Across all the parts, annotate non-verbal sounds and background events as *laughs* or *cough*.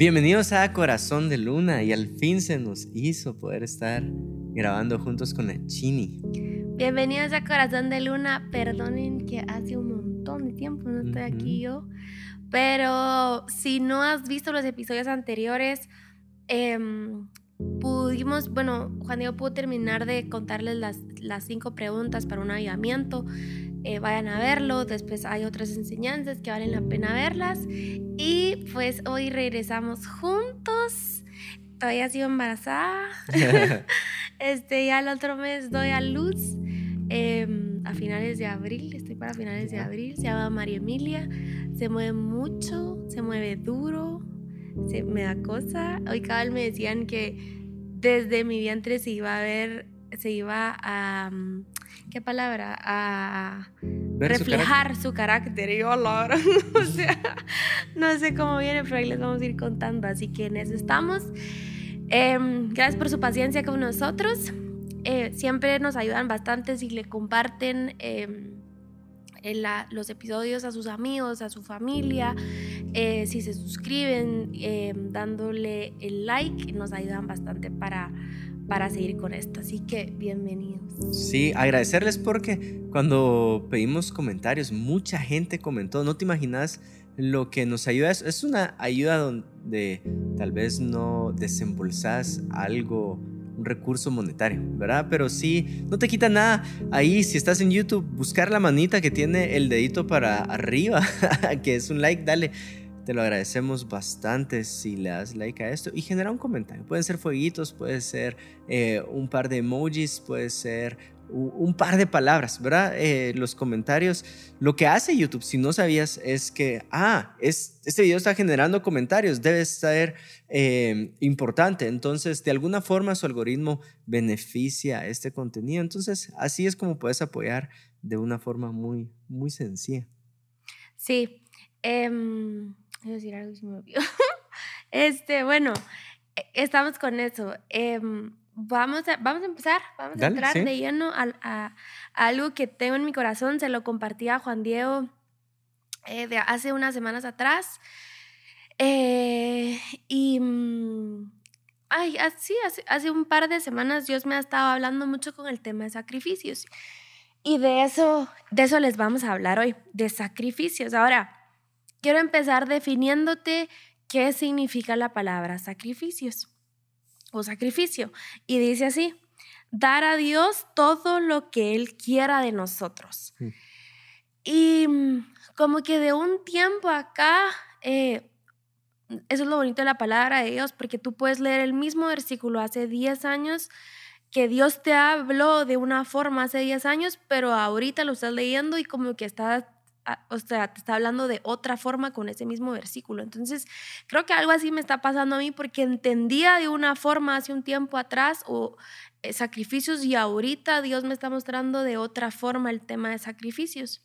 Bienvenidos a Corazón de Luna y al fin se nos hizo poder estar grabando juntos con la Chini. Bienvenidos a Corazón de Luna. Perdonen que hace un montón de tiempo no estoy aquí yo, pero si no has visto los episodios anteriores, em, pudimos, bueno, Juan Diego pudo terminar de contarles las, las cinco preguntas para un avivamiento. Eh, vayan a verlo. Después hay otras enseñanzas que valen la pena verlas. Y pues hoy regresamos juntos. Todavía sigo embarazada. *laughs* este, ya el otro mes doy a luz. Em, a finales de abril, estoy para finales de abril. Se llama María Emilia. Se mueve mucho, se mueve duro, se, me da cosa. Hoy cada vez me decían que desde mi vientre se iba a ver, se iba a. Mm, ¿qué palabra? A reflejar su carácter. Y yo, *laughs* o sea, no sé cómo viene, pero ahí les vamos a ir contando. Así que en eso estamos. Em, gracias por su paciencia con nosotros. Eh, siempre nos ayudan bastante si le comparten em, los episodios a sus amigos, a su familia, eh, si se suscriben, em, dándole el like, nos ayudan bastante para para seguir con esto. Así que bienvenidos. Sí, agradecerles porque cuando pedimos comentarios, mucha gente comentó, no te imaginas lo que nos ayuda. Es una ayuda donde tal vez no desembolsas algo un recurso monetario, ¿verdad? Pero sí, no te quita nada ahí, si estás en YouTube, buscar la manita que tiene el dedito para arriba, *laughs* que es un like, dale. Te lo agradecemos bastante si le das like a esto y genera un comentario. Pueden ser fueguitos, puede ser eh, un par de emojis, puede ser un par de palabras, ¿verdad? Eh, los comentarios. Lo que hace YouTube, si no sabías, es que, ah, es, este video está generando comentarios, debe ser eh, importante. Entonces, de alguna forma su algoritmo beneficia este contenido. Entonces, así es como puedes apoyar de una forma muy, muy sencilla. Sí. Eh, decir algo *laughs* este, bueno, e, estamos con eso. Em, vamos, a, vamos a empezar, vamos a entrar de lleno a, algo que tengo en mi corazón. Se lo compartí a Juan Diego eh, de hace unas semanas atrás. Eh, y mm, ay, así, hace, hace, un par de semanas Dios me ha estado hablando mucho con el tema de sacrificios. Y de eso, de eso les vamos a hablar hoy, de sacrificios. Ahora, Quiero empezar definiéndote qué significa la palabra sacrificios o sacrificio. Y dice así, dar a Dios todo lo que Él quiera de nosotros. Mm. Y mm, como que de un tiempo acá, eh, eso es lo bonito de la palabra de Dios, porque tú puedes leer el mismo versículo hace 10 años que Dios te habló de una forma hace 10 años, pero ahorita lo estás leyendo y como que estás o sea, te está hablando de otra forma con ese mismo versículo. Entonces, creo que algo así me está pasando a mí porque entendía de una forma hace un tiempo atrás o eh, sacrificios y ahorita Dios me está mostrando de otra forma el tema de sacrificios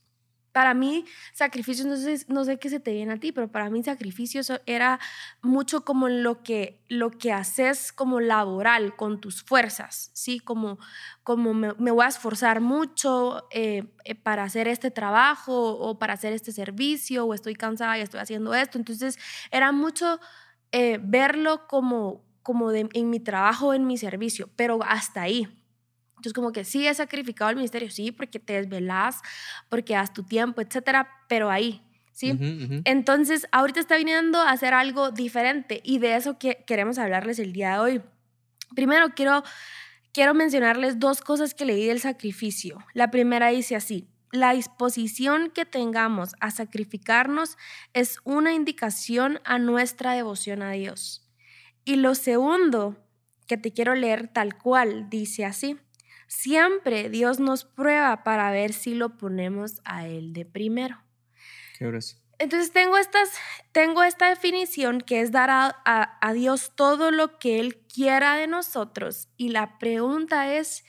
para mí sacrificios, no sé, no sé qué se te viene a ti, pero para mí sacrificios era mucho como lo que, lo que haces como laboral con tus fuerzas, ¿sí? Como, como me, voy a esforzar mucho eh, eh, para hacer este trabajo o para hacer este servicio o estoy cansada y estoy haciendo esto. Entonces era mucho eh, verlo como, como de, en mi trabajo, en mi servicio, pero hasta ahí. Entonces, como que sí he sacrificado el ministerio, sí, porque te desvelas, porque das tu tiempo, etcétera, pero ahí, ¿sí? Entonces, ahorita está viniendo a hacer algo diferente y de eso que queremos hablarles el día de hoy. Primero, quiero, quiero mencionarles dos cosas que leí del sacrificio. La primera dice así, la disposición que tengamos a sacrificarnos es una indicación a nuestra devoción a Dios. Y lo segundo que te quiero leer tal cual dice así, Siempre Dios nos prueba para ver si lo ponemos a Él de primero. Qué Entonces tengo, estas, tengo esta definición que es dar a, a, Dios todo lo que Él quiera de nosotros. Y la pregunta es,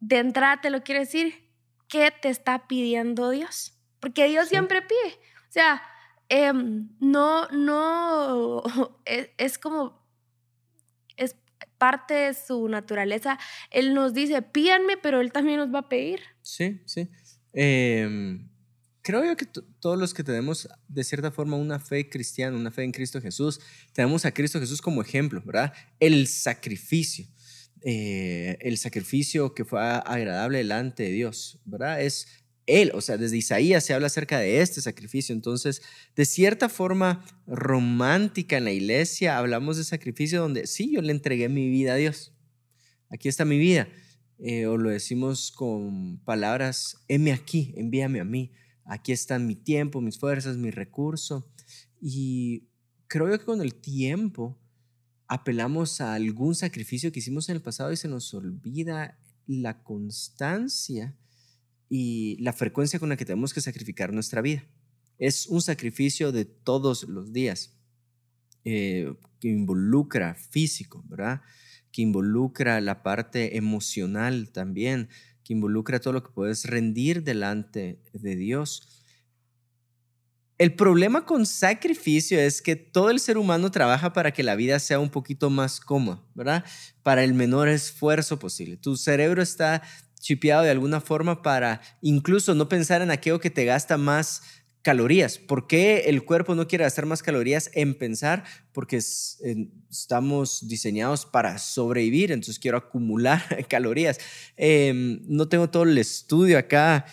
de entrada te lo quiero decir, ¿qué te está pidiendo Dios? Porque Dios siempre pide. O sea, em, no, no, *laughs* es, es como parte de su naturaleza, Él nos dice, pídanme, pero Él también nos va a pedir. Sí, sí. Em, creo yo que todos los que tenemos de cierta forma una fe cristiana, una fe en Cristo Jesús, tenemos a Cristo Jesús como ejemplo, ¿verdad? El sacrificio, eh, el sacrificio que fue agradable delante de Dios, ¿verdad? Es él, o sea, desde Isaías se habla acerca de este sacrificio. Entonces, de cierta forma romántica en la iglesia, hablamos de sacrificio donde sí, yo le entregué mi vida a Dios. Aquí está mi vida. Eh, o lo decimos con palabras, heme aquí, envíame a mí. Aquí están mi tiempo, mis fuerzas, mi recurso. Y creo que con el tiempo apelamos a algún sacrificio que hicimos en el pasado y se nos olvida la constancia y la frecuencia con la que tenemos que sacrificar nuestra vida. Es un sacrificio de todos los días eh, que involucra físico, ¿verdad? Que involucra la parte emocional también, que involucra todo lo que puedes rendir delante de Dios. El problema con sacrificio es que todo el ser humano trabaja para que la vida sea un poquito más cómoda, ¿verdad? Para el menor esfuerzo posible. Tu cerebro está chipeado de alguna forma para incluso no pensar en aquello que te gasta más calorías. ¿Por qué el cuerpo no quiere gastar más calorías en pensar? Porque estamos diseñados para sobrevivir, entonces quiero acumular *laughs* calorías. Em, no tengo todo el estudio acá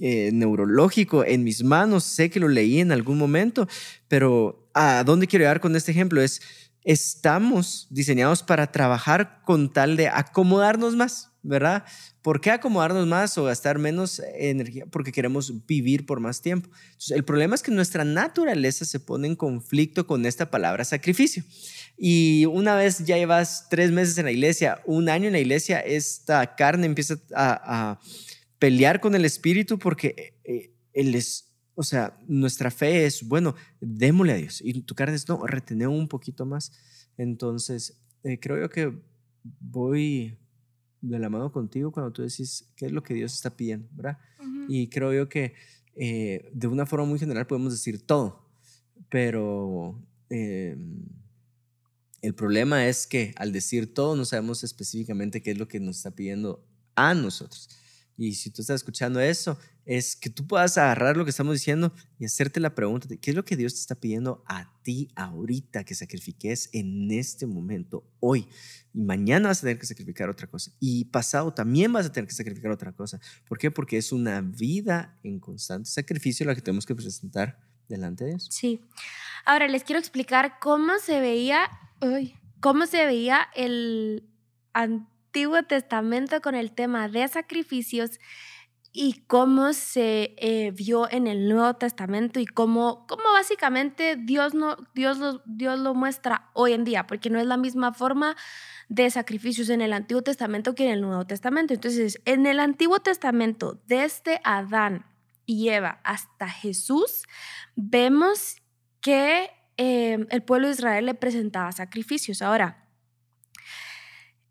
eh, neurológico en mis manos, sé que lo leí en algún momento, pero ¿a dónde quiero llegar con este ejemplo? Es, estamos diseñados para trabajar con tal de acomodarnos más, ¿verdad? ¿Por qué acomodarnos más o gastar menos energía? Porque queremos vivir por más tiempo. el problema es que nuestra naturaleza se pone en conflicto con esta palabra sacrificio. Y una vez ya llevas tres meses en la iglesia, un año en la iglesia, esta carne empieza a, pelear con el espíritu porque eh, él es, o sea, nuestra fe es, bueno, démosle a Dios. Y tu carne es, no, retener un poquito más. Entonces, eh, creo yo que voy de la mano contigo cuando tú decís qué es lo que Dios está pidiendo, ¿verdad? Y creo yo que eh, de una forma muy general podemos decir todo, pero em, el problema es que al decir todo no sabemos específicamente qué es lo que nos está pidiendo a nosotros. Y si tú estás escuchando eso, es que tú puedas agarrar lo que estamos diciendo y hacerte la pregunta de qué es lo que Dios te está pidiendo a ti ahorita que sacrifiques en este momento, hoy. Y mañana vas a tener que sacrificar otra cosa. Y pasado también vas a tener que sacrificar otra cosa. ¿Por qué? Porque es una vida en constante sacrificio la que tenemos que presentar delante de Dios. Sí. Ahora les quiero explicar cómo se veía, cómo se veía el Antiguo Testamento con el tema de sacrificios y cómo se eh, vio en el Nuevo Testamento y cómo, cómo básicamente Dios, no, Dios, lo, Dios lo muestra hoy en día, porque no es la misma forma de sacrificios en el Antiguo Testamento que en el Nuevo Testamento. Entonces, en el Antiguo Testamento, desde Adán y Eva hasta Jesús, vemos que eh, el pueblo de Israel le presentaba sacrificios. Ahora,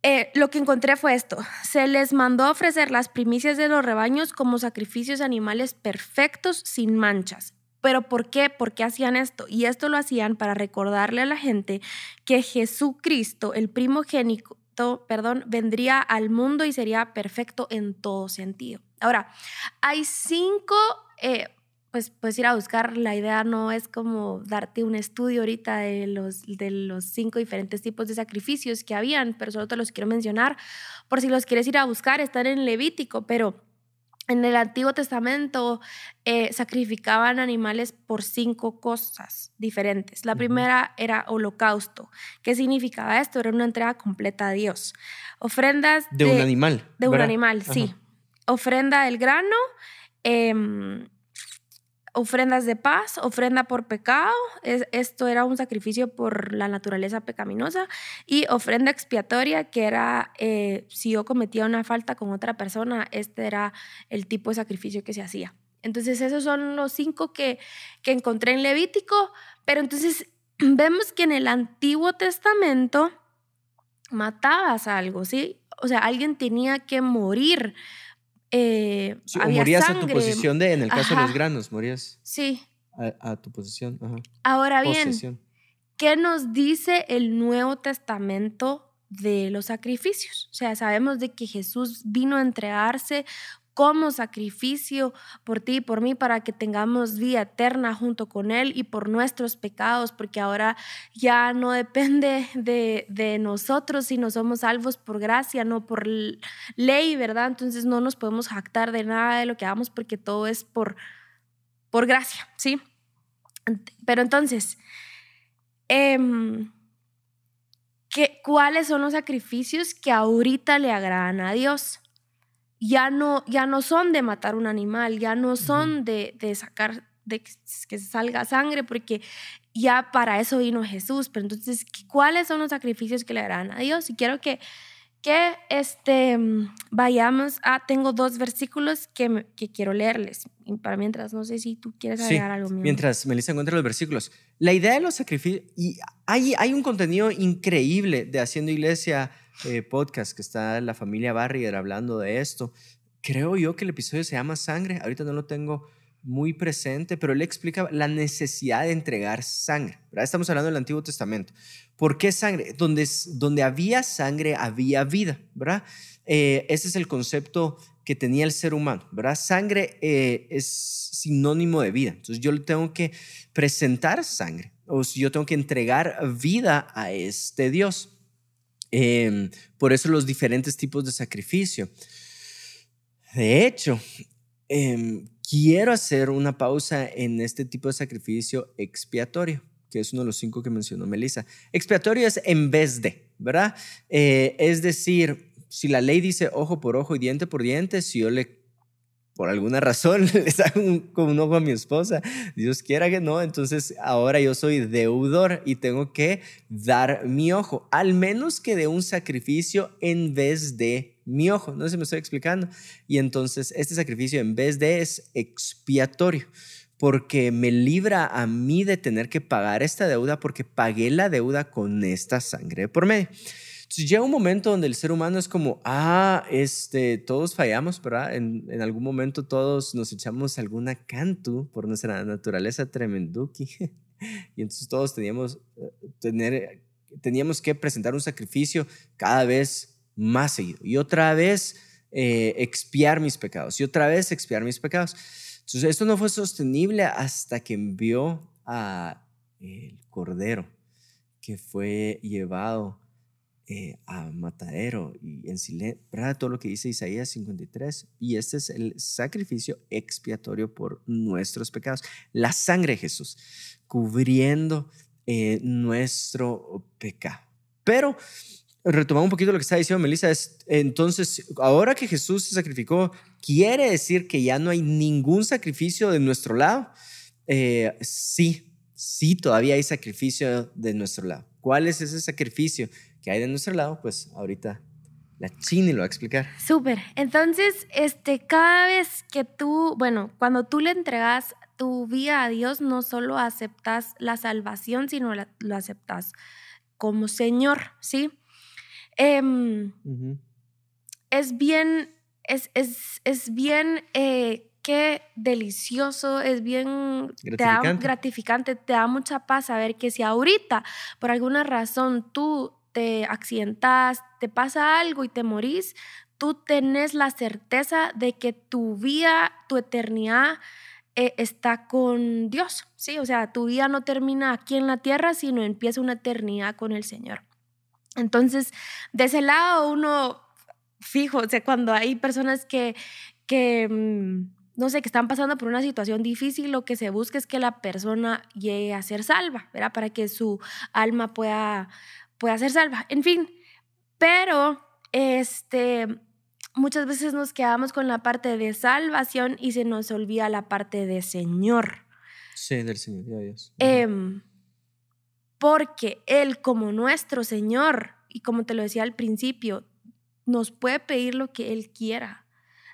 eh, lo que encontré fue esto. Se les mandó ofrecer las primicias de los rebaños como sacrificios animales perfectos sin manchas. ¿Pero por qué? ¿Por qué hacían esto? Y esto lo hacían para recordarle a la gente que Jesucristo, el primogénito, perdón, vendría al mundo y sería perfecto en todo sentido. Ahora, hay cinco eh, pues puedes ir a buscar. La idea no es como darte un estudio ahorita de los, de los cinco diferentes tipos de sacrificios que habían, pero solo te los quiero mencionar por si los quieres ir a buscar, están en Levítico, pero en el Antiguo Testamento eh, sacrificaban animales por cinco cosas diferentes. La primera era holocausto. ¿Qué significaba esto? Era una entrega completa a Dios. Ofrendas de, un animal. De un animal, sí. Ofrenda del grano. Eh, ofrendas de paz, ofrenda por pecado, esto era un sacrificio por la naturaleza pecaminosa, y ofrenda expiatoria, que era eh, si yo cometía una falta con otra persona, este era el tipo de sacrificio que se hacía. Entonces esos son los cinco que, que encontré en Levítico, pero entonces *clears throat* vemos que en el Antiguo Testamento matabas algo, ¿sí? O sea, alguien tenía que morir eh, o morías a tu posición de, en el caso de los granos, morías. Sí. A, tu posición. Ahora bien, ¿qué nos dice el Nuevo Testamento de los sacrificios? O sea, sabemos de que Jesús vino a entregarse como sacrificio por ti y por mí para que tengamos vida eterna junto con Él y por nuestros pecados, porque ahora ya no depende *laughs* de, nosotros, sino somos salvos por gracia, no por ley, ¿verdad? Entonces no nos podemos jactar de nada de lo que hagamos porque todo es por, por gracia, ¿sí? Pero entonces, eh, ¿cuáles son los sacrificios que ahorita le agradan a Dios? Ya no, ya no son de matar un animal, ya no son de, de sacar, de que salga sangre, porque ya para eso vino Jesús. Pero entonces, ¿cuáles son los sacrificios que le agradan a Dios? Y quiero que que este, vayamos a, tengo dos versículos que, que quiero leerles. para mientras, no sé si tú quieres agregar algo mío. Mientras Melissa encuentra los versículos. La idea de los sacrificios, y hay, hay un contenido increíble de Haciendo Iglesia eh, podcast que está la familia Barrier hablando de esto. Creo yo que el episodio se llama Sangre, ahorita no lo tengo muy presente, pero él explica la necesidad de entregar sangre. Estamos hablando del Antiguo Testamento. ¿Por qué sangre? Donde, donde había sangre había vida, ¿verdad? Eh, ese es el concepto que tenía el ser humano, ¿verdad? Sangre eh, es sinónimo de vida. Entonces yo le tengo que presentar sangre o si yo tengo que entregar vida a este Dios. Em, por eso los diferentes tipos de sacrificio. De hecho, em, quiero hacer una pausa en este tipo de sacrificio expiatorio que es uno de los cinco que mencionó Melissa. Expiatorio es en vez de, ¿verdad? Eh, es decir, si la ley dice ojo por ojo y diente por diente, si yo le por alguna razón *laughs* le saco con un ojo a mi esposa, Dios quiera que no, entonces ahora yo soy deudor y tengo que dar mi ojo, al menos que de un sacrificio en vez de mi ojo, no sé si me estoy explicando. Y entonces este sacrificio en vez de es expiatorio porque me libra a mí de tener que pagar esta deuda porque pagué la deuda con esta sangre por medio. Entonces llega un momento donde el ser humano es como, ah, este, todos fallamos, ¿verdad? En, en algún momento todos nos echamos alguna cantu por nuestra naturaleza tremenduki. *laughs* y entonces todos teníamos, eh, tener, teníamos que presentar un sacrificio cada vez más seguido. Y otra vez eh, expiar mis pecados. Y otra vez expiar mis pecados. Entonces, esto no fue sostenible hasta que envió a el cordero que fue llevado eh, a matadero y en silencio, ¿verdad? Todo lo que dice Isaías 53. Y este es el sacrificio expiatorio por nuestros pecados. La sangre de Jesús cubriendo eh, nuestro pecado. Pero retomando un poquito lo que está diciendo Melissa, es entonces, ahora que Jesús se sacrificó, ¿quiere decir que ya no hay ningún sacrificio de nuestro lado? Eh, sí, sí, todavía hay sacrificio de nuestro lado. ¿Cuál es ese sacrificio que hay de nuestro lado? Pues ahorita la Chini lo va a explicar. Súper. Entonces, este, cada vez que tú, bueno, cuando tú le entregas tu vida a Dios, no solo aceptas la salvación, sino lo aceptas como Señor, ¿sí? Em, es bien, es, es, es bien, eh, qué delicioso, es bien gratificante. Te da, gratificante, te da mucha paz saber que si ahorita por alguna razón tú te accidentas, te pasa algo y te morís, tú tenés la certeza de que tu vida, tu eternidad eh, está con Dios, ¿sí? O sea, tu vida no termina aquí en la tierra, sino empieza una eternidad con el Señor. Entonces, de ese lado uno fijo, o sea, cuando hay personas que, que mm, no sé, que están pasando por una situación difícil, lo que se busca es que la persona llegue a ser salva, ¿verdad? Para que su alma pueda, pueda ser salva. En fin, pero este, muchas veces nos quedamos con la parte de salvación y se nos olvida la parte de Señor. Sí, del Señor, de Dios porque Él como nuestro Señor, y como te lo decía al principio, nos puede pedir lo que Él quiera.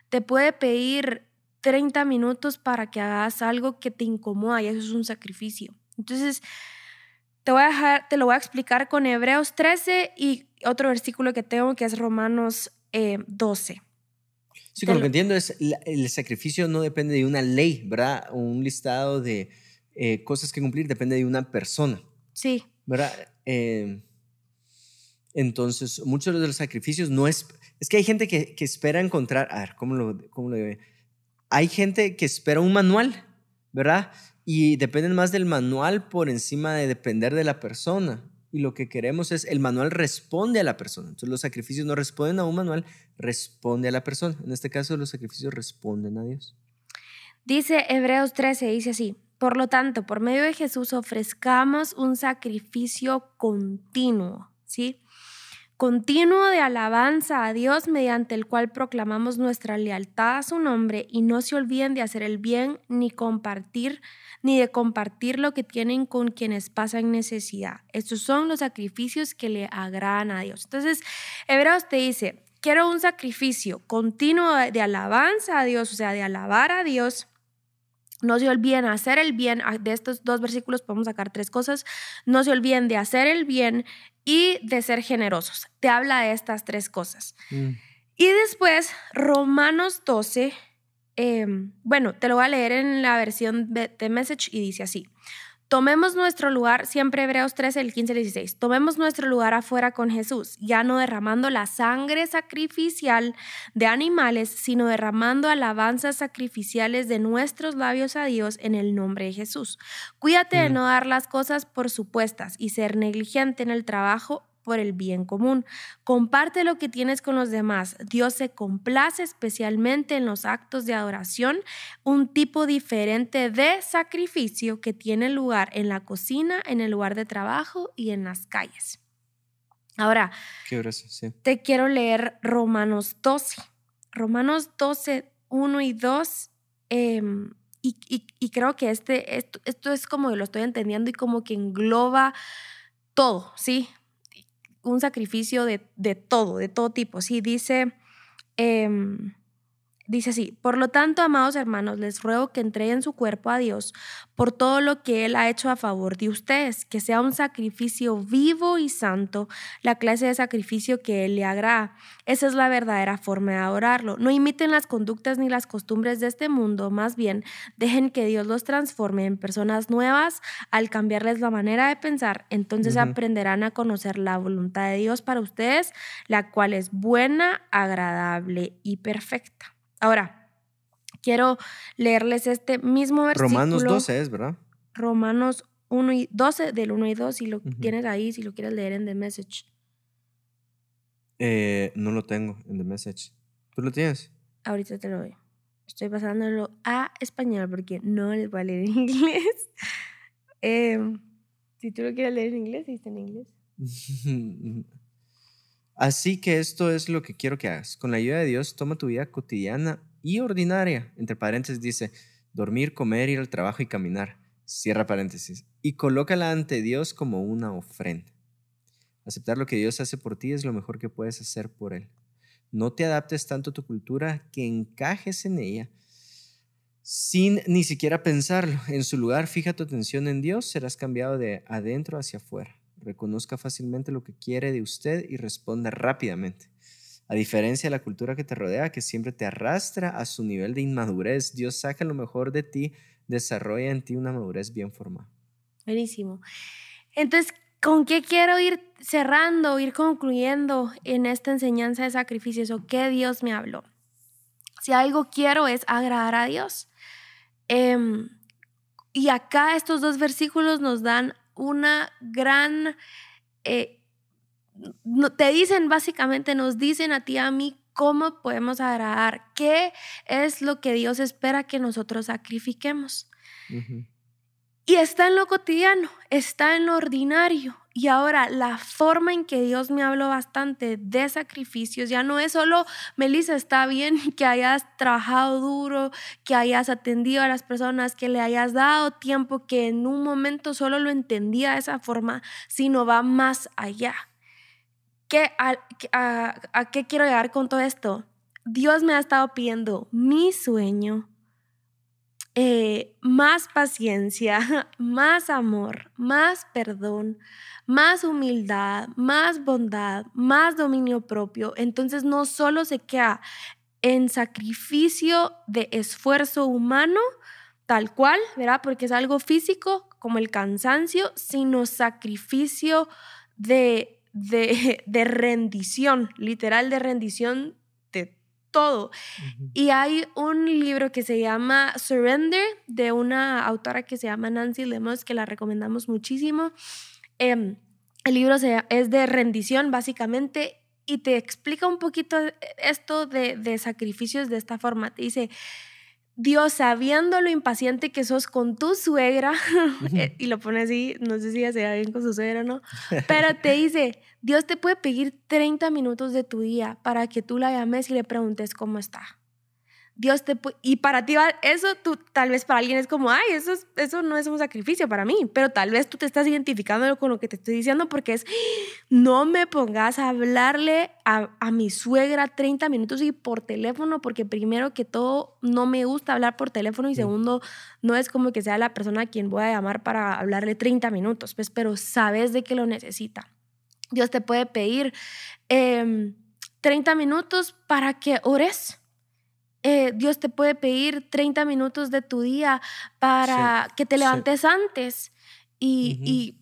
Te puede pedir 30 minutos para que hagas algo que te incomoda y eso es un sacrificio. Entonces, te, voy a dejar, te lo voy a explicar con Hebreos 13 y otro versículo que tengo que es Romanos 12. Eh, sí, como lo que entiendo es, el sacrificio no depende de una ley, ¿verdad? Un listado de eh, cosas que cumplir depende de una persona. Sí. ¿Verdad? Eh, Entonces, muchos de los sacrificios no es... Es que hay gente que, que espera encontrar... A ver, ¿cómo lo, cómo lo Hay gente que espera un manual, ¿verdad? Y dependen más del manual por encima de depender de la persona. Y lo que queremos es, el manual responde a la persona. Entonces los sacrificios no responden a un manual, responde a la persona. En este caso los sacrificios responden a Dios. Dice Hebreos 13, dice así, por lo tanto, por medio de Jesús ofrezcamos un sacrificio continuo, ¿sí? Continuo de alabanza a Dios mediante el cual proclamamos nuestra lealtad a su nombre y no se olviden de hacer el bien ni compartir ni de compartir lo que tienen con quienes pasan necesidad. Estos son los sacrificios que le agradan a Dios. Entonces, Hebreos te dice, quiero un sacrificio continuo de alabanza a Dios, o sea, de alabar a Dios no se olviden hacer el bien. Ah, de estos dos versículos podemos sacar tres cosas. No se olviden de hacer el bien y de ser generosos. Te habla de estas tres cosas. Mm. Y después, Romanos 12, em, bueno, te lo voy a leer en la versión de, de Message y dice así. Tomemos nuestro lugar, siempre Hebreos 13, el 15 y 16. Tomemos nuestro lugar afuera con Jesús, ya no derramando la sangre sacrificial de animales, sino derramando alabanzas sacrificiales de nuestros labios a Dios en el nombre de Jesús. Cuídate de mm. no dar las cosas por supuestas y ser negligente en el trabajo por el bien común. Comparte lo que tienes con los demás. Dios se complace especialmente en los actos de adoración, un tipo diferente de sacrificio que tiene lugar en la cocina, en el lugar de trabajo y en las calles. Ahora, te quiero leer Romanos 12. Romanos 12, 1 y 2. Em, y, creo que este, esto, esto es como lo estoy entendiendo y como que engloba todo, ¿sí? Un sacrificio de, de todo, de todo tipo. Sí, dice, em, Dice así, por lo tanto, amados hermanos, les ruego que entreguen su cuerpo a Dios por todo lo que Él ha hecho a favor de ustedes, que sea un sacrificio vivo y santo, la clase de sacrificio que Él le agrada. Esa es la verdadera forma de adorarlo. No imiten las conductas ni las costumbres de este mundo, más bien dejen que Dios los transforme en personas nuevas al cambiarles la manera de pensar. Entonces aprenderán a conocer la voluntad de Dios para ustedes, la cual es buena, agradable y perfecta. Ahora, quiero leerles este mismo versículo. Romanos 12 es, ¿verdad? Romanos 1 y 12, del 1 y 2, si lo tienes ahí, si lo quieres leer en The Message. Eh, no lo tengo en The Message. ¿Tú lo tienes? Ahorita te lo doy. Estoy pasándolo a español porque no les voy a leer en *laughs* inglés. Em, si tú lo quieres leer en inglés, está en inglés. *laughs* Así que esto es lo que quiero que hagas. Con la ayuda de Dios, toma tu vida cotidiana y ordinaria. Entre paréntesis dice, dormir, comer, ir al trabajo y caminar. Cierra paréntesis. Y colócala ante Dios como una ofrenda. Aceptar lo que Dios hace por ti es lo mejor que puedes hacer por Él. No te adaptes tanto a tu cultura que encajes en ella sin ni siquiera pensarlo. En su lugar, fija tu atención en Dios, serás cambiado de adentro hacia afuera reconozca fácilmente lo que quiere de usted y responda rápidamente. A diferencia de la cultura que te rodea, que siempre te arrastra a su nivel de inmadurez, Dios saca lo mejor de ti, desarrolla en ti una madurez bien formada. Buenísimo. Entonces, ¿con qué quiero ir cerrando, ir concluyendo en esta enseñanza de sacrificios o qué Dios me habló? Si algo quiero es agradar a Dios. Em, y acá estos dos versículos nos dan una gran... Eh, te dicen básicamente, nos dicen a ti, a mí, cómo podemos agradar, qué es lo que Dios espera que nosotros sacrifiquemos. Y está en lo cotidiano, está en lo ordinario. Y ahora la forma en que Dios me habló bastante de sacrificios ya no es solo, Melissa, está bien *laughs* que hayas trabajado duro, que hayas atendido a las personas, que le hayas dado tiempo, que en un momento solo lo entendía de esa forma, sino va más allá. ¿Qué, a qué quiero llegar con todo esto? Dios me ha estado pidiendo mi sueño, eh, más paciencia, *laughs* más amor, más perdón, más humildad, más bondad, más dominio propio. Entonces no solo se queda en sacrificio de esfuerzo humano, tal cual, ¿verdad? Porque es algo físico como el cansancio, sino sacrificio de, de, *laughs* de rendición, literal de rendición todo. Y hay un libro que se llama Surrender de una autora que se llama Nancy Lemos, que la recomendamos muchísimo. Em, el libro es de rendición, básicamente, y te explica un poquito esto de, de sacrificios de esta forma. Te dice, Dios, sabiendo lo impaciente que sos con tu suegra, *laughs* eh, y lo pone así, no sé si ya se bien con su suegra o no, *laughs* pero te dice, Dios te puede pedir 30 minutos de tu día para que tú la llames y le preguntes cómo está. Dios te y para ti eso tú tal vez para alguien es como, ay, eso, eso no es un sacrificio para mí, pero tal vez tú te estás identificando con lo que te estoy diciendo porque es, no me pongas a hablarle a, a mi suegra 30 minutos y por teléfono, porque primero que todo no me gusta hablar por teléfono y segundo, no es como que sea la persona a quien voy a llamar para hablarle 30 minutos, pues, pero sabes de que lo necesita. Dios te puede pedir 30 em, minutos para que ores eh, Dios te puede pedir 30 minutos de tu día para que te levantes antes. Y,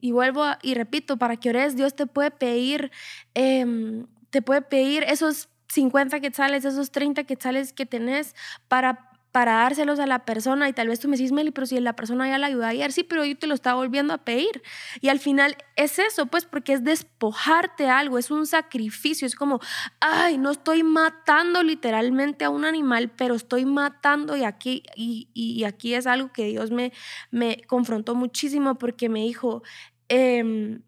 y, vuelvo y repito, para que ores, Dios te puede pedir, em, te puede pedir esos 50 quetzales, esos 30 quetzales que tenés para para dárselos a la persona y tal vez tú me dices, Meli, pero si la persona ya la ayudó ayer, sí, pero yo te lo estaba volviendo a pedir. Y al final es eso, pues, porque es despojarte algo, es un sacrificio, es como, ay, no estoy matando literalmente a un animal, pero estoy matando y aquí, y, y aquí es algo que Dios me, me confrontó muchísimo porque me dijo, em,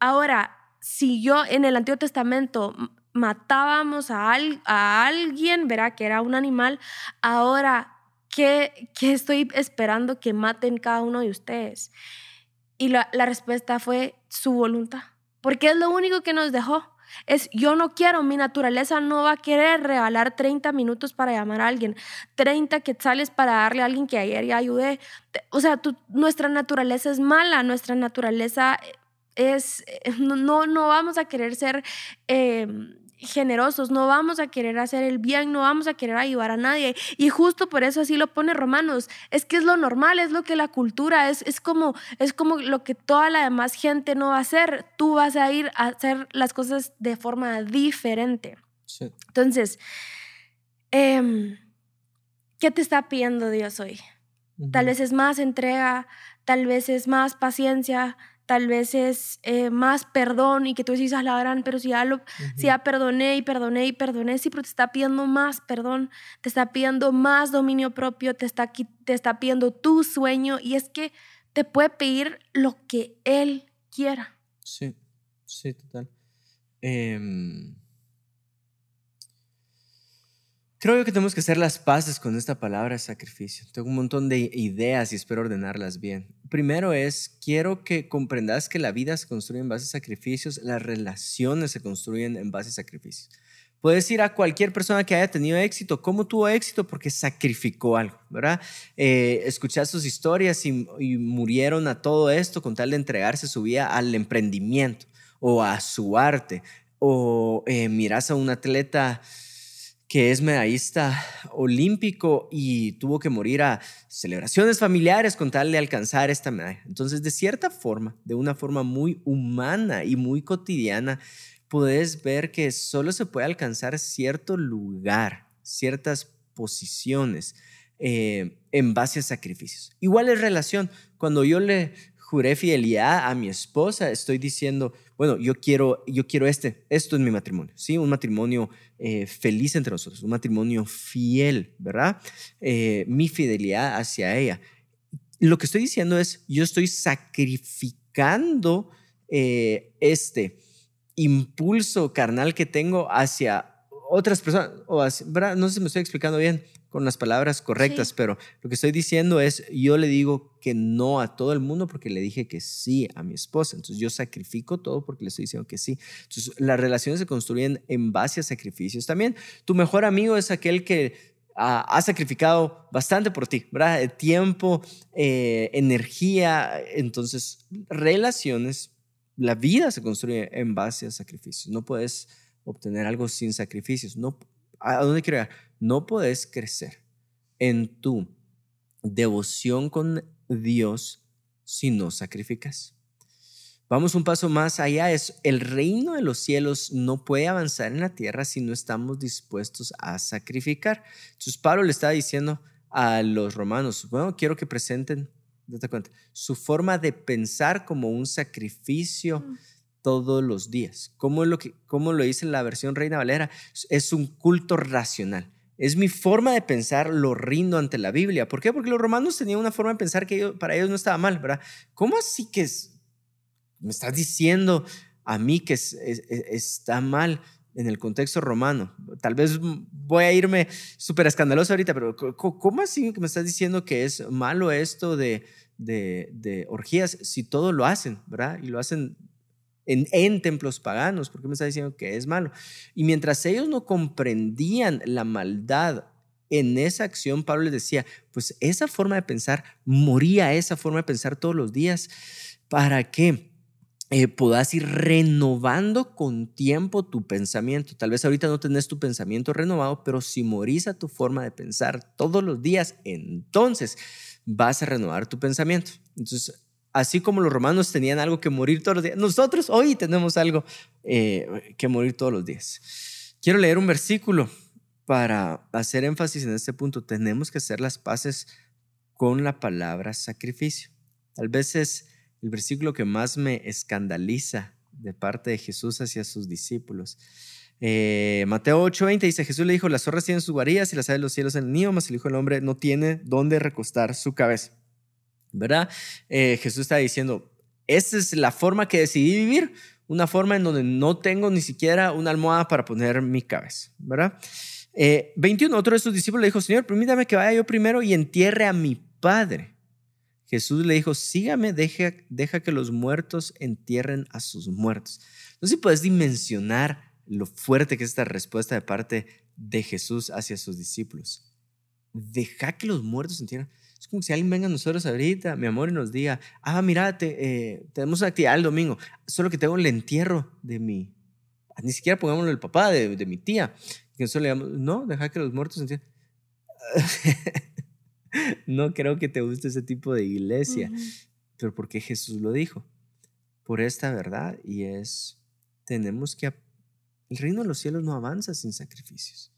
ahora, si yo en el Antiguo Testamento matábamos a, a alguien, verá que era un animal, ahora ¿qué, estoy esperando que maten cada uno de ustedes? Y la, respuesta fue su voluntad, porque es lo único que nos dejó. Es yo no quiero, mi naturaleza no va a querer regalar 30 minutos para llamar a alguien, 30 quetzales para darle a alguien que ayer ya ayudé. O sea, nuestra naturaleza es mala, nuestra naturaleza es, no, no vamos a querer ser... Em, generosos, no vamos a querer hacer el bien, no vamos a querer ayudar a nadie. Y justo por eso así lo pone Romanos. Es que es lo normal, es lo que la cultura es, es como, es como lo que toda la demás gente no va a hacer. Tú vas a ir a hacer las cosas de forma diferente. Entonces, em, ¿qué te está pidiendo Dios hoy? Tal vez es más entrega, tal vez es más paciencia, tal vez es eh, más perdón y que tú dices, a la gran, pero si ya, lo, si ya perdoné y perdoné y perdoné, sí, pero te está pidiendo más perdón, te está pidiendo más dominio propio, te está, te está pidiendo tu sueño y es que te puede pedir lo que Él quiera. Sí, sí, total. Em, creo que tenemos que hacer las paces con esta palabra sacrificio. Tengo un montón de ideas y espero ordenarlas bien primero es, quiero que comprendas que la vida se construye en base a sacrificios, las relaciones se construyen en base a sacrificios. Puedes ir a cualquier persona que haya tenido éxito. ¿Cómo tuvo éxito? Porque sacrificó algo, ¿verdad? Eh, sus historias y, murieron a todo esto con tal de entregarse su vida al emprendimiento o a su arte. O eh, miras a un atleta que es medallista olímpico y tuvo que morir a celebraciones familiares con tal de alcanzar esta medalla. Entonces, de cierta forma, de una forma muy humana y muy cotidiana, puedes ver que solo se puede alcanzar cierto lugar, ciertas posiciones eh, en base a sacrificios. Igual es relación. Cuando yo le juré fidelidad a mi esposa, estoy diciendo, bueno, yo quiero, yo quiero este, esto es mi matrimonio, ¿sí? Un matrimonio eh, feliz entre nosotros, un matrimonio fiel, ¿verdad? Eh, mi fidelidad hacia ella. Lo que estoy diciendo es, yo estoy sacrificando eh, este impulso carnal que tengo hacia otras personas, ¿verdad? no sé si me estoy explicando bien, con las palabras correctas, pero lo que estoy diciendo es, yo le digo que no a todo el mundo porque le dije que sí a mi esposa. Entonces yo sacrifico todo porque le estoy diciendo que sí. Entonces las relaciones se construyen en base a sacrificios. También tu mejor amigo es aquel que ha sacrificado bastante por ti, ¿verdad? Tiempo, eh, energía. Entonces, relaciones, la vida se construye en base a sacrificios. No puedes obtener algo sin sacrificios. No, ¿A dónde quiero llegar? No puedes crecer en tu devoción con Dios si no sacrificas. Vamos un paso más allá, es el reino de los cielos no puede avanzar en la tierra si no estamos dispuestos a sacrificar. Entonces Pablo le está diciendo a los romanos, bueno, quiero que presenten, date cuenta, su forma de pensar como un sacrificio todos los días. ¿Cómo lo, que, cómo lo dice la versión Reina Valera? Es un culto racional. Es mi forma de pensar, lo rindo ante la Biblia. ¿Por qué? Porque los romanos tenían una forma de pensar que para ellos no estaba mal, ¿verdad? ¿Cómo así que me estás diciendo a mí que está mal en el contexto romano? Tal vez voy a irme súper escandaloso ahorita, pero ¿cómo así que me estás diciendo que es malo esto de, de, de orgías si todo lo hacen, ¿verdad? Y lo hacen en, templos paganos, ¿por qué me está diciendo que es malo? Y mientras ellos no comprendían la maldad en esa acción, Pablo les decía, pues esa forma de pensar, moría esa forma de pensar todos los días, para que eh, puedas ir renovando con tiempo tu pensamiento. Tal vez ahorita no tenés tu pensamiento renovado, pero si morís tu forma de pensar todos los días, entonces vas a renovar tu pensamiento. Entonces, así como los romanos tenían algo que morir todos los días, nosotros hoy tenemos algo eh, que morir todos los días. Quiero leer un versículo para hacer énfasis en este punto. Tenemos que hacer las paces con la palabra sacrificio. Tal vez es el versículo que más me escandaliza de parte de Jesús hacia sus discípulos. Eh, Mateo 8:20 dice, Jesús le dijo, las zorras tienen sus varillas y las aves de los cielos en el nido, mas el Hijo del Hombre no tiene dónde recostar su cabeza. ¿Verdad? Eh, Jesús está diciendo, esta es la forma que decidí vivir, una forma en donde no tengo ni siquiera una almohada para poner mi cabeza, ¿verdad? 21, eh, otro de sus discípulos le dijo, Señor, permítame que vaya yo primero y entierre a mi padre. Jesús le dijo, sígame, deja, deja que los muertos entierren a sus muertos. No sé si puedes dimensionar lo fuerte que es esta respuesta de parte de Jesús hacia sus discípulos. Deja que los muertos entierren. Es como si alguien venga a nosotros ahorita, mi amor, y nos diga, ah, mira, eh, tenemos una actividad el domingo, solo que tengo el entierro de mi, ni siquiera pongámoslo el papá, de, de mi tía. Y nosotros le digamos, no, deja que los muertos entierren. *laughs* no creo que te guste ese tipo de iglesia, pero porque Jesús lo dijo, por esta verdad, y es, tenemos que, el reino de los cielos no avanza sin sacrificios.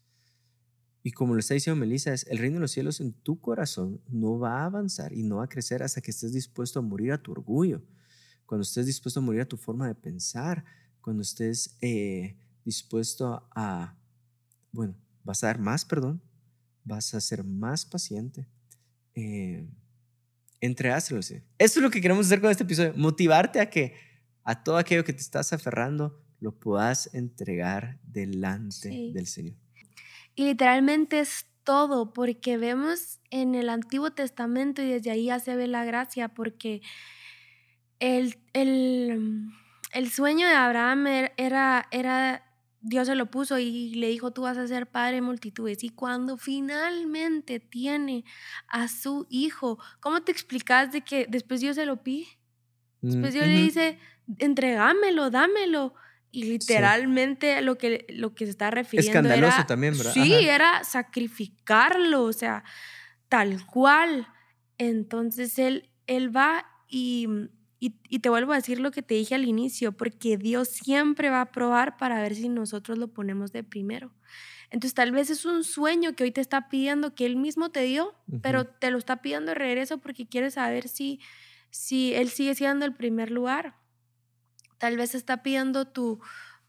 Y como lo está diciendo Melissa, es el reino de los cielos en tu corazón no va a avanzar y no va a crecer hasta que estés dispuesto a morir a tu orgullo, cuando estés dispuesto a morir a tu forma de pensar, cuando estés eh, dispuesto a, bueno, vas a dar más perdón, vas a ser más paciente. Eh, Eso es lo que queremos hacer con este episodio, motivarte a que a todo aquello que te estás aferrando lo puedas entregar delante del Señor. Y literalmente es todo, porque vemos en el Antiguo Testamento y desde ahí ya se ve la gracia, porque el, el, el sueño de Abraham er, era, era, Dios se lo puso y le dijo, tú vas a ser padre de multitudes. Y cuando finalmente tiene a su hijo, ¿cómo te explicas de que después Dios se lo pide? Después Dios le dice, entregámelo, dámelo. Y literalmente lo, que, lo que se está refiriendo. Escandaloso también, ¿verdad? Sí, era sacrificarlo, o sea, tal cual. Entonces él, él va y, y, te vuelvo a decir lo que te dije al inicio, porque Dios siempre va a probar para ver si nosotros lo ponemos de primero. Entonces tal vez es un sueño que hoy te está pidiendo que Él mismo te dio, pero te lo está pidiendo de regreso porque quiere saber si, si Él sigue siendo el primer lugar. Tal vez está pidiendo tu,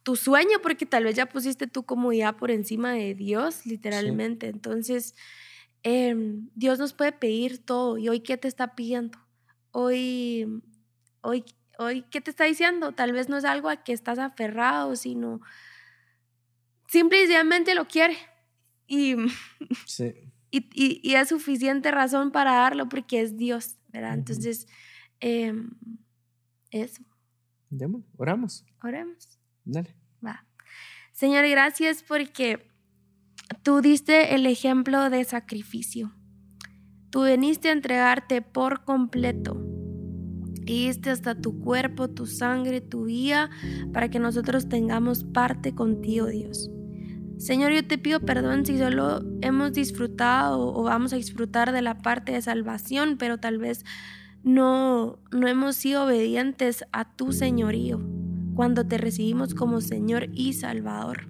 tu sueño porque tal vez ya pusiste tu comodidad por encima de Dios, literalmente. Entonces, em, Dios nos puede pedir todo. ¿Y hoy qué te está pidiendo? Hoy, hoy, hoy, ¿qué te está diciendo? Tal vez no es algo a que estás aferrado, sino simple y sencillamente lo quiere. Y, *laughs* y, y, es suficiente razón para darlo porque es Dios, ¿verdad? Entonces, em, eso. Demos, oramos. Oremos. Dale. Va. Señor, gracias porque tú diste el ejemplo de sacrificio. Tú viniste a entregarte por completo. Y diste hasta tu cuerpo, tu sangre, tu vida, para que nosotros tengamos parte contigo, Dios. Señor, yo te pido perdón si solo hemos disfrutado o vamos a disfrutar de la parte de salvación, pero tal vez no, no hemos sido obedientes a tu señorío cuando te recibimos como Señor y Salvador.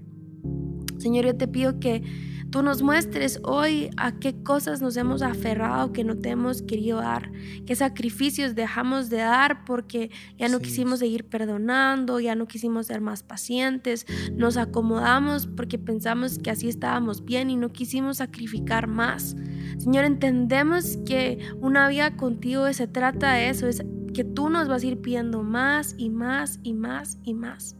Señor, yo te pido que tú nos muestres hoy a qué cosas nos hemos aferrado que no te hemos querido dar, qué sacrificios dejamos de dar porque ya no quisimos seguir perdonando, ya no quisimos ser más pacientes, nos acomodamos porque pensamos que así estábamos bien y no quisimos sacrificar más. Señor, entendemos que una vida contigo se trata de eso, es que tú nos vas a ir pidiendo más y más y más y más.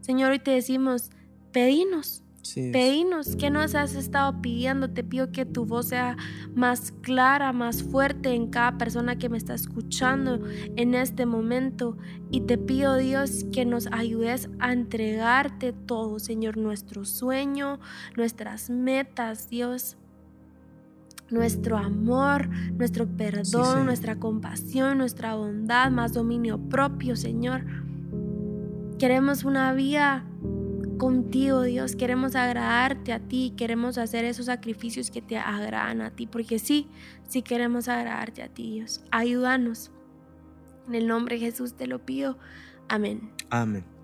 Señor, hoy te decimos, pedinos Pedinos, ¿qué nos has estado pidiendo? Te pido que tu voz sea más clara, más fuerte en cada persona que me está escuchando en este momento. Y te pido, Dios, que nos ayudes a entregarte todo, Señor, nuestro sueño, nuestras metas, Dios nuestro amor, nuestro perdón, nuestra compasión, nuestra bondad, más dominio propio, Señor. Queremos una vida contigo, Dios. Queremos agradarte a ti, queremos hacer esos sacrificios que te agradan a ti, porque sí, sí queremos agradarte a ti, Dios. Ayúdanos. En el nombre de Jesús te lo pido. Amén. Amén.